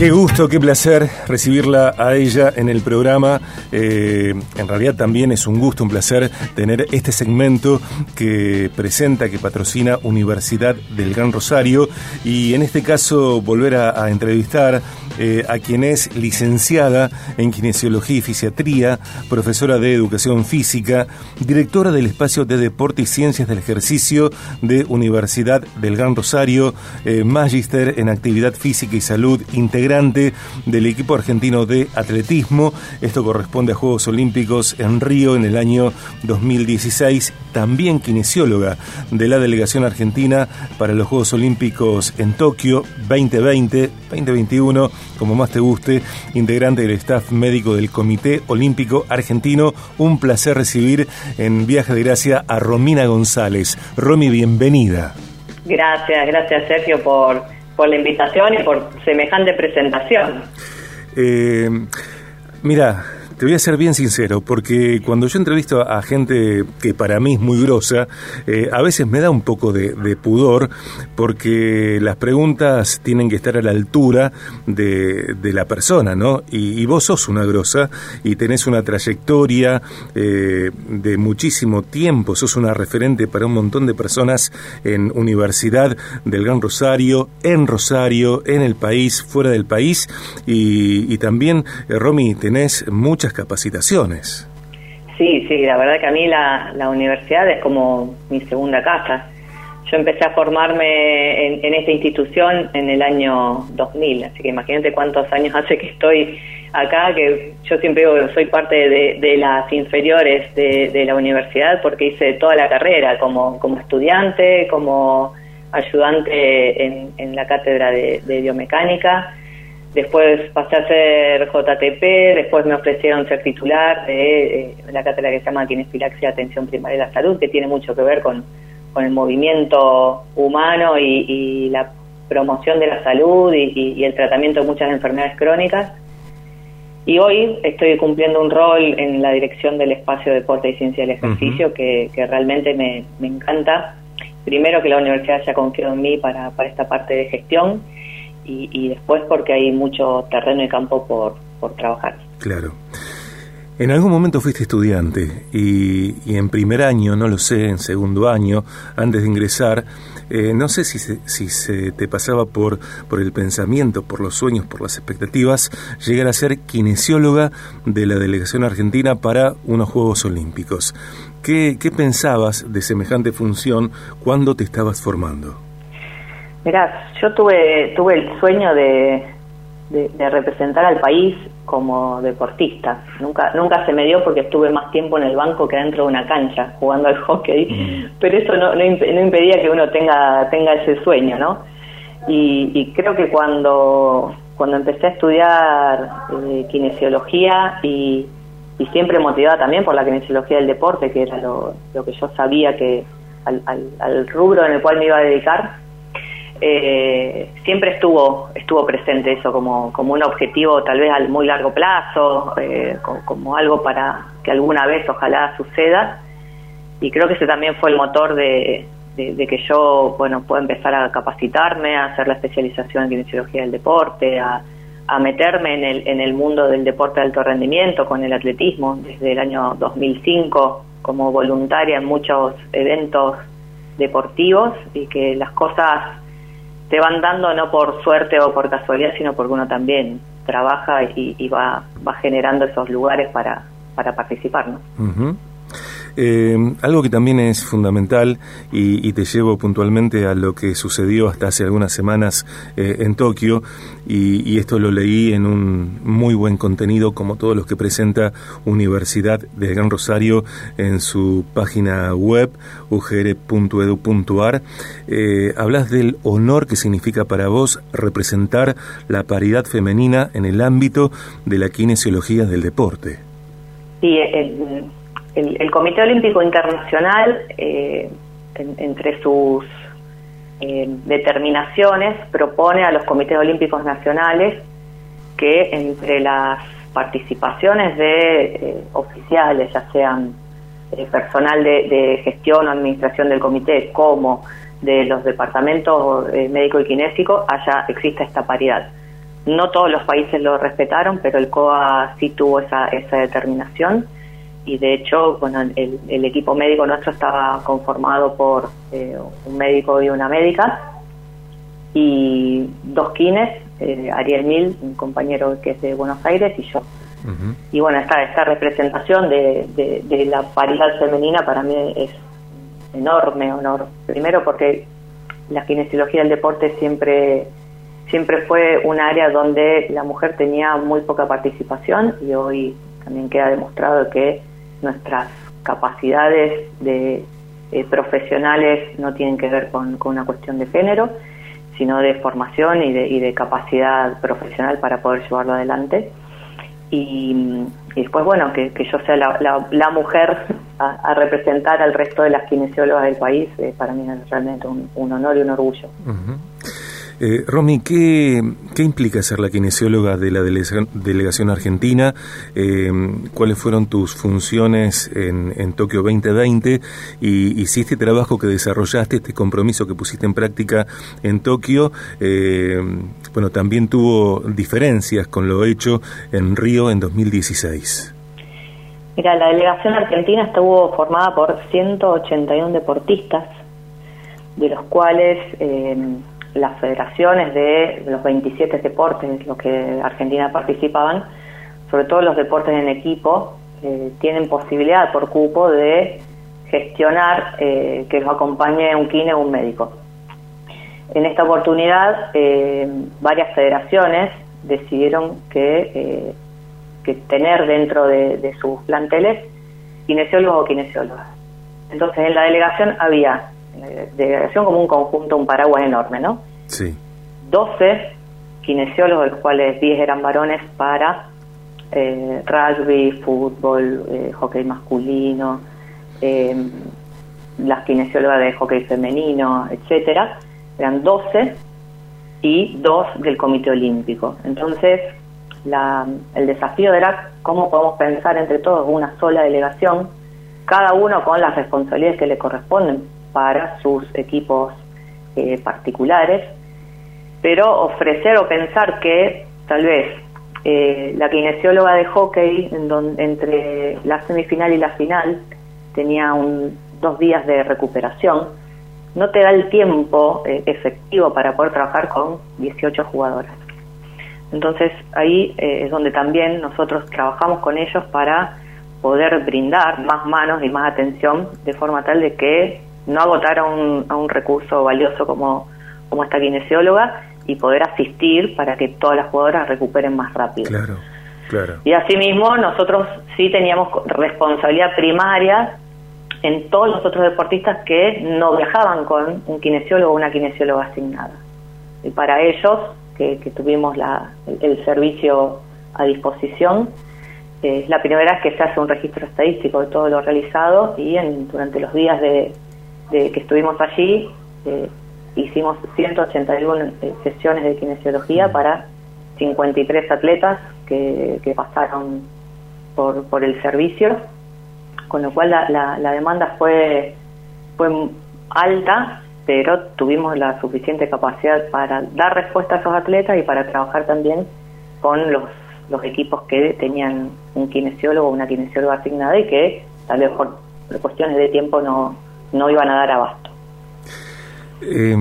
Qué gusto, qué placer recibirla a ella en el programa. Eh, en realidad también es un gusto, un placer tener este segmento que presenta, que patrocina Universidad del Gran Rosario y en este caso volver a, entrevistar eh, a quien es licenciada en Kinesiología y Fisiatría, profesora de Educación Física, directora del Espacio de Deporte y Ciencias del Ejercicio de Universidad del Gran Rosario, eh, magíster en Actividad Física y Salud Integral del equipo argentino de atletismo. Esto corresponde a Juegos Olímpicos en Río en el año 2016. También kinesióloga de la delegación argentina para los Juegos Olímpicos en Tokio 2020, 2021, como más te guste, integrante del staff médico del Comité Olímpico Argentino. Un placer recibir en Viaje de Gracia a Romina González. Romy, bienvenida. Gracias, gracias Sergio por por la invitación y por semejante presentación. Eh, mira, te voy a ser bien sincero, porque cuando yo entrevisto a gente que para mí es muy grosa, eh, a veces me da un poco de, pudor, porque las preguntas tienen que estar a la altura de, la persona, ¿no? Y, vos sos una grosa y tenés una trayectoria eh, de muchísimo tiempo, sos una referente para un montón de personas en Universidad del Gran Rosario, en Rosario, en el país, fuera del país, y, también, eh, Romy, tenés muchas capacitaciones. Sí, sí, la verdad que a mí la, universidad es como mi segunda casa. Yo empecé a formarme en, esta institución en el año 2000, así que imagínate cuántos años hace que estoy acá, que yo siempre digo que soy parte de, las inferiores de, la universidad porque hice toda la carrera como, como estudiante, como ayudante en, la cátedra de biomecánica Después pasé a ser JTP, después me ofrecieron ser titular de la cátedra que se llama Kinesilaxia Atención Primaria de la Salud, que tiene mucho que ver con, el movimiento humano y, la promoción de la salud y, el tratamiento de muchas enfermedades crónicas. Y hoy estoy cumpliendo un rol en la dirección del espacio de deporte y ciencia del ejercicio que, realmente me, encanta. Primero que la universidad haya confiado en mí para, para esta parte de gestión y, después porque hay mucho terreno y campo por, por trabajar. Claro. En algún momento fuiste estudiante y, en primer año, no lo sé, en segundo año, antes de ingresar, eh, no sé si se, si se te pasaba por, por el pensamiento, por los sueños, por las expectativas, llegar a ser kinesióloga de la delegación argentina para unos Juegos Olímpicos. ¿Qué, qué pensabas de semejante función cuando te estabas formando? Mirá, yo tuve, tuve el sueño de, de, representar al país como deportista. Nunca, nunca se me dio porque estuve más tiempo en el banco que dentro de una cancha jugando al hockey, mm. pero eso no, no, impedía que uno tenga, tenga ese sueño, ¿no? Y, creo que cuando, cuando empecé a estudiar eh, kinesiología y, y, siempre motivada también por la kinesiología del deporte, que era lo, lo que yo sabía que al, al rubro en el cual me iba a dedicar, eh, siempre estuvo estuvo presente eso como, como un objetivo tal vez al muy largo plazo, eh, como, algo para que alguna vez ojalá suceda. Y creo que ese también fue el motor de, que yo bueno pueda empezar a capacitarme, a hacer la especialización en kinesiología del deporte, a, a meterme en el, en el mundo del deporte de alto rendimiento con el atletismo desde el año 2005 como voluntaria en muchos eventos deportivos y que las cosas te van dando no por suerte o por casualidad, sino porque uno también trabaja y, va, generando esos lugares para, para participar. ¿no? Eh, algo que también es fundamental y, te llevo puntualmente a lo que sucedió hasta hace algunas semanas eh, en Tokio y, esto lo leí en un muy buen contenido como todos los que presenta Universidad de Gran Rosario en su página web ugr.edu.ar. Eh, hablas del honor que significa para vos representar la paridad femenina en el ámbito de la kinesiología del deporte. Sí, el, Comité Olímpico Internacional, eh, entre sus eh, determinaciones, propone a los comités olímpicos nacionales que entre las participaciones de eh, oficiales, ya sean personal de, gestión o administración del comité, como de los departamentos médico y kinésico, haya exista esta paridad. no todos los países lo respetaron, pero el COA sí tuvo esa, esa determinación y de hecho, bueno, el, equipo médico nuestro estaba conformado por eh, un médico y una médica y dos kines, eh, Ariel Mil, un compañero que es de Buenos Aires y yo. Y bueno, esta, esta representación de, de, la paridad femenina para mí es enorme honor. Primero porque la kinesiología del deporte siempre siempre fue un área donde la mujer tenía muy poca participación y hoy también queda demostrado que nuestras capacidades de eh, profesionales no tienen que ver con, una cuestión de género, sino de formación y de, capacidad profesional para poder llevarlo adelante. Y, después, bueno, que, yo sea la, mujer a, representar al resto de las kinesiólogas del país, eh, para mí es realmente un, honor y un orgullo. Eh, Romy, ¿qué, implica ser la kinesióloga de la delegación, argentina? Eh, ¿Cuáles fueron tus funciones en, Tokio 2020? Y, si este trabajo que desarrollaste, este compromiso que pusiste en práctica en Tokio, eh, bueno, también tuvo diferencias con lo hecho en Río en 2016. Mira, la delegación argentina estuvo formada por 181 deportistas, de los cuales eh, las federaciones de los 27 deportes en los que Argentina participaban, sobre todo los deportes en equipo, eh, tienen posibilidad por cupo de gestionar eh, que los acompañe un kine o un médico. En esta oportunidad, eh, varias federaciones decidieron que, que tener dentro de, de sus planteles kinesiólogos o kinesiólogas. Entonces, en la delegación había delegación como un conjunto, un paraguas enorme, ¿no? Sí. 12 kinesiólogos, de los cuales 10 eran varones para eh, rugby, fútbol, eh, hockey masculino, eh, las kinesiólogas de hockey femenino, etcétera, eran 12 y dos del Comité Olímpico. Entonces, la, el desafío era cómo podemos pensar entre todos una sola delegación, cada uno con las responsabilidades que le corresponden para sus equipos eh, particulares, pero ofrecer o pensar que tal vez eh, la kinesióloga de hockey entre la semifinal y la final tenía un, dos días de recuperación, no te da el tiempo eh, efectivo para poder trabajar con 18 jugadoras. Entonces ahí es donde también nosotros trabajamos con ellos para poder brindar más manos y más atención de forma tal de que no agotar a un, a un recurso valioso como, como esta kinesióloga y poder asistir para que todas las jugadoras recuperen más rápido. Claro, claro. Y asimismo, nosotros sí teníamos responsabilidad primaria en todos los otros deportistas que no viajaban con un kinesiólogo o una kinesióloga asignada. Y para ellos, que, tuvimos la, el, servicio a disposición, es la primera vez que se hace un registro estadístico de todo lo realizado y en, durante los días de, de que estuvimos allí, eh, hicimos 181 eh, sesiones de kinesiología para 53 atletas que, que pasaron por, por el servicio, con lo cual la, la, demanda fue, fue alta, pero tuvimos la suficiente capacidad para dar respuesta a esos atletas y para trabajar también con los, los equipos que tenían un kinesiólogo o una kinesióloga asignada y que tal vez por cuestiones de tiempo no, no iban a dar abasto. Eh,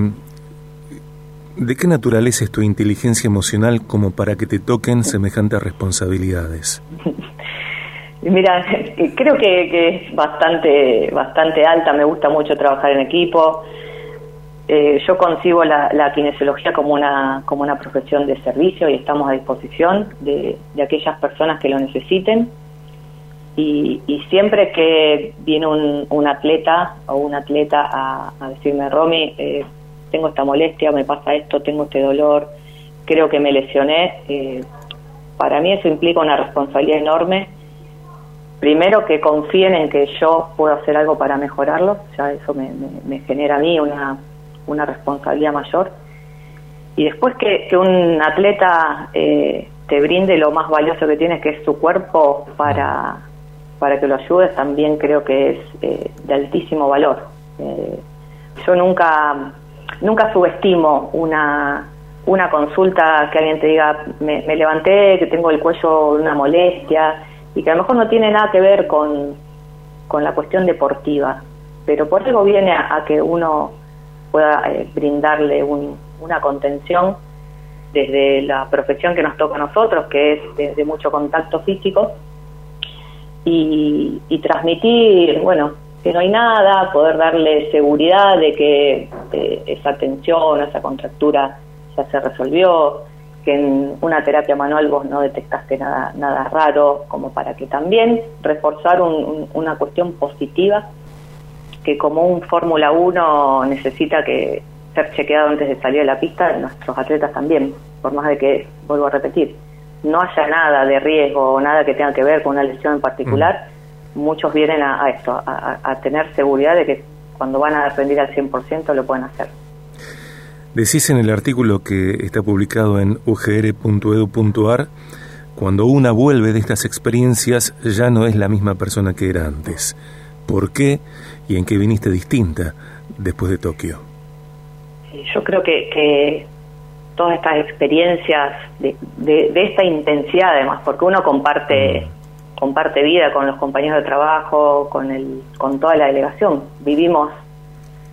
¿De qué naturaleza es tu inteligencia emocional como para que te toquen semejantes responsabilidades? Mira, creo que, es bastante, bastante alta, me gusta mucho trabajar en equipo. Eh, yo concibo la, la, kinesiología como una, como una profesión de servicio y estamos a disposición de, de aquellas personas que lo necesiten. Y, siempre que viene un, atleta o un atleta a, decirme, Romy, eh, tengo esta molestia, me pasa esto, tengo este dolor, creo que me lesioné, eh, para mí eso implica una responsabilidad enorme. Primero que confíen en que yo puedo hacer algo para mejorarlo, ya eso me, genera a mí una, una responsabilidad mayor. Y después que, un atleta eh, te brinde lo más valioso que tiene, que es su cuerpo, para, para que lo ayudes también creo que es eh, de altísimo valor. Eh, yo nunca nunca subestimo una, una consulta, que alguien te diga, me, levanté, que tengo el cuello una molestia, y que a lo mejor no tiene nada que ver con, con la cuestión deportiva, pero por algo viene a, que uno pueda eh, brindarle una contención desde la profesión que nos toca a nosotros, que es de, mucho contacto físico, y, transmitir, bueno, que no hay nada, poder darle seguridad de que eh, esa tensión, esa contractura ya se resolvió, que en una terapia manual vos no detectaste nada, nada raro, como para que también reforzar una cuestión positiva, que como un Fórmula 1 necesita que ser chequeado antes de salir a la pista, nuestros atletas también, por más de que, vuelvo a repetir, no haya nada de riesgo o nada que tenga que ver con una lesión en particular, mm. muchos vienen a, esto, a, tener seguridad de que cuando van a rendir al 100% lo pueden hacer. Decís en el artículo que está publicado en ugr.edu.ar, cuando una vuelve de estas experiencias ya no es la misma persona que era antes. ¿Por qué y en qué viniste distinta después de Tokio? yo creo que, todas estas experiencias de, de, esta intensidad además, porque uno comparte comparte vida con los compañeros de trabajo, con el con toda la delegación. Vivimos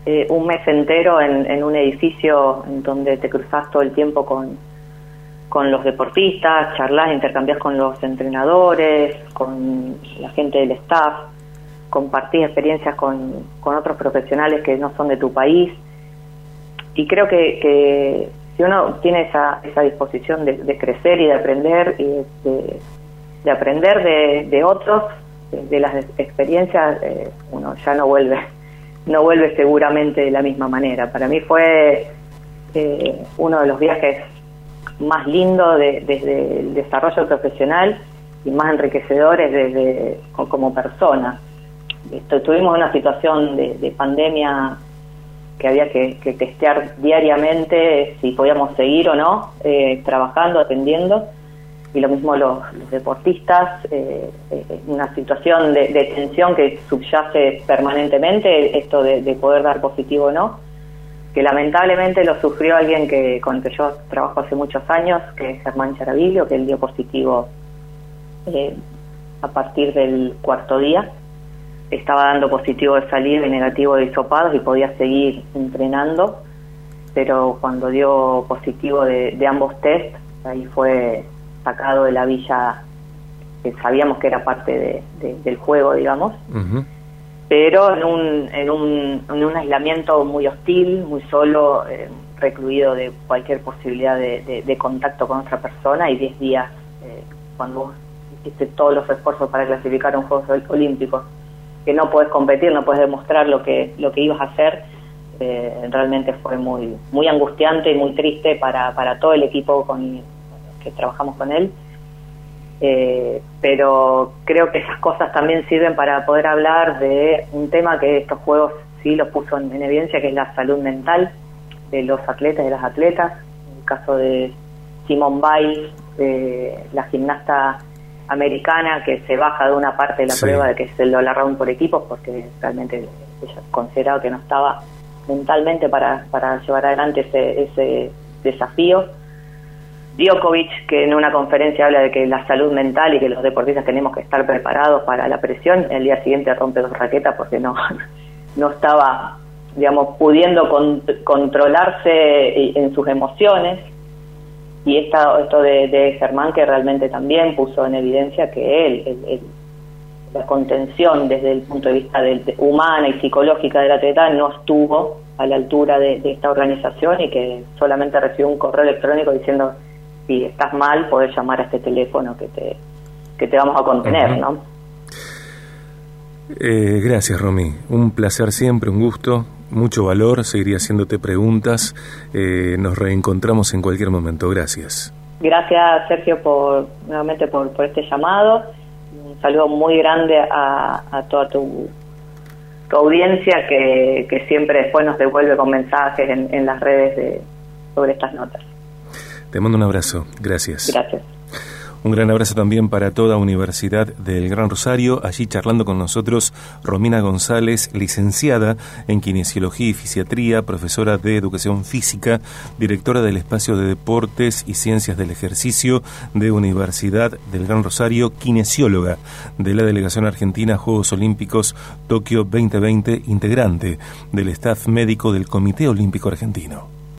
eh, un mes entero en, un edificio en donde te cruzas todo el tiempo con, con los deportistas, charlas, intercambias con los entrenadores, con la gente del staff, compartís experiencias con, con otros profesionales que no son de tu país. Y creo que, que si uno tiene esa, esa disposición de, crecer y de aprender, y de, aprender de, otros, de, las experiencias, eh, uno ya no vuelve no vuelve seguramente de la misma manera. Para mí fue eh, uno de los viajes más lindos desde el desarrollo profesional y más enriquecedores desde como persona. Esto, tuvimos una situación de, pandemia que había que, testear diariamente si podíamos seguir o no eh, trabajando, atendiendo y lo mismo los, deportistas, eh, eh, una situación de, tensión que subyace permanentemente, esto de, poder dar positivo o no, que lamentablemente lo sufrió alguien que con el que yo trabajo hace muchos años, que es Germán Charavillo, que él dio positivo eh, a partir del cuarto día. Estaba dando positivo de salida y negativo de hisopados y podía seguir entrenando, pero cuando dio positivo de, de ambos test, ahí fue sacado de la villa que sabíamos que era parte del juego, digamos, pero en un, en, un, en un aislamiento muy hostil, muy solo, eh, recluido de cualquier posibilidad de, contacto con otra persona y 10 días eh, cuando hiciste todos los esfuerzos para clasificar a un Juegos Olímpicos, que no puedes competir, no puedes demostrar lo que, lo que ibas a hacer, eh, realmente fue muy, muy angustiante y muy triste para, para todo el equipo con trabajamos con él. Eh, pero creo que esas cosas también sirven para poder hablar de un tema que estos juegos sí los puso en, evidencia, que es la salud mental de los atletas y las atletas. En el caso de Simone Biles, la gimnasta americana que se baja de una parte de la prueba de que es el dollar round por equipos porque realmente ella consideraba que no estaba mentalmente para, para llevar adelante ese, ese desafío Djokovic, que en una conferencia habla de que la salud mental y que los deportistas tenemos que estar preparados para la presión, el día siguiente rompe dos raquetas porque no, no estaba, digamos, pudiendo controlarse en sus emociones. Y esta, esto de, Germán que realmente también puso en evidencia que él, la contención desde el punto de vista humana y psicológica del atleta no estuvo a la altura de, de esta organización y que solamente recibió un correo electrónico diciendo si estás mal, podés llamar a este teléfono que te, que te vamos a contener, ¿no? Eh, gracias, Romy. Un placer siempre, un gusto, mucho valor. Seguiría haciéndote preguntas. Eh, nos reencontramos en cualquier momento. Gracias. Gracias, Sergio, por nuevamente por, por este llamado. Un saludo muy grande a, a toda tu, tu audiencia que, que, siempre después nos devuelve con mensajes en, en las redes de, sobre estas notas. Te mando un abrazo. Gracias. Gracias. Un gran abrazo también para toda Universidad del Gran Rosario. Allí charlando con nosotros Romina González, licenciada en Kinesiología y Fisiatría, profesora de Educación Física, directora del Espacio de Deportes y Ciencias del Ejercicio de Universidad del Gran Rosario, kinesióloga de la Delegación Argentina Juegos Olímpicos Tokio 2020, integrante del staff médico del Comité Olímpico Argentino.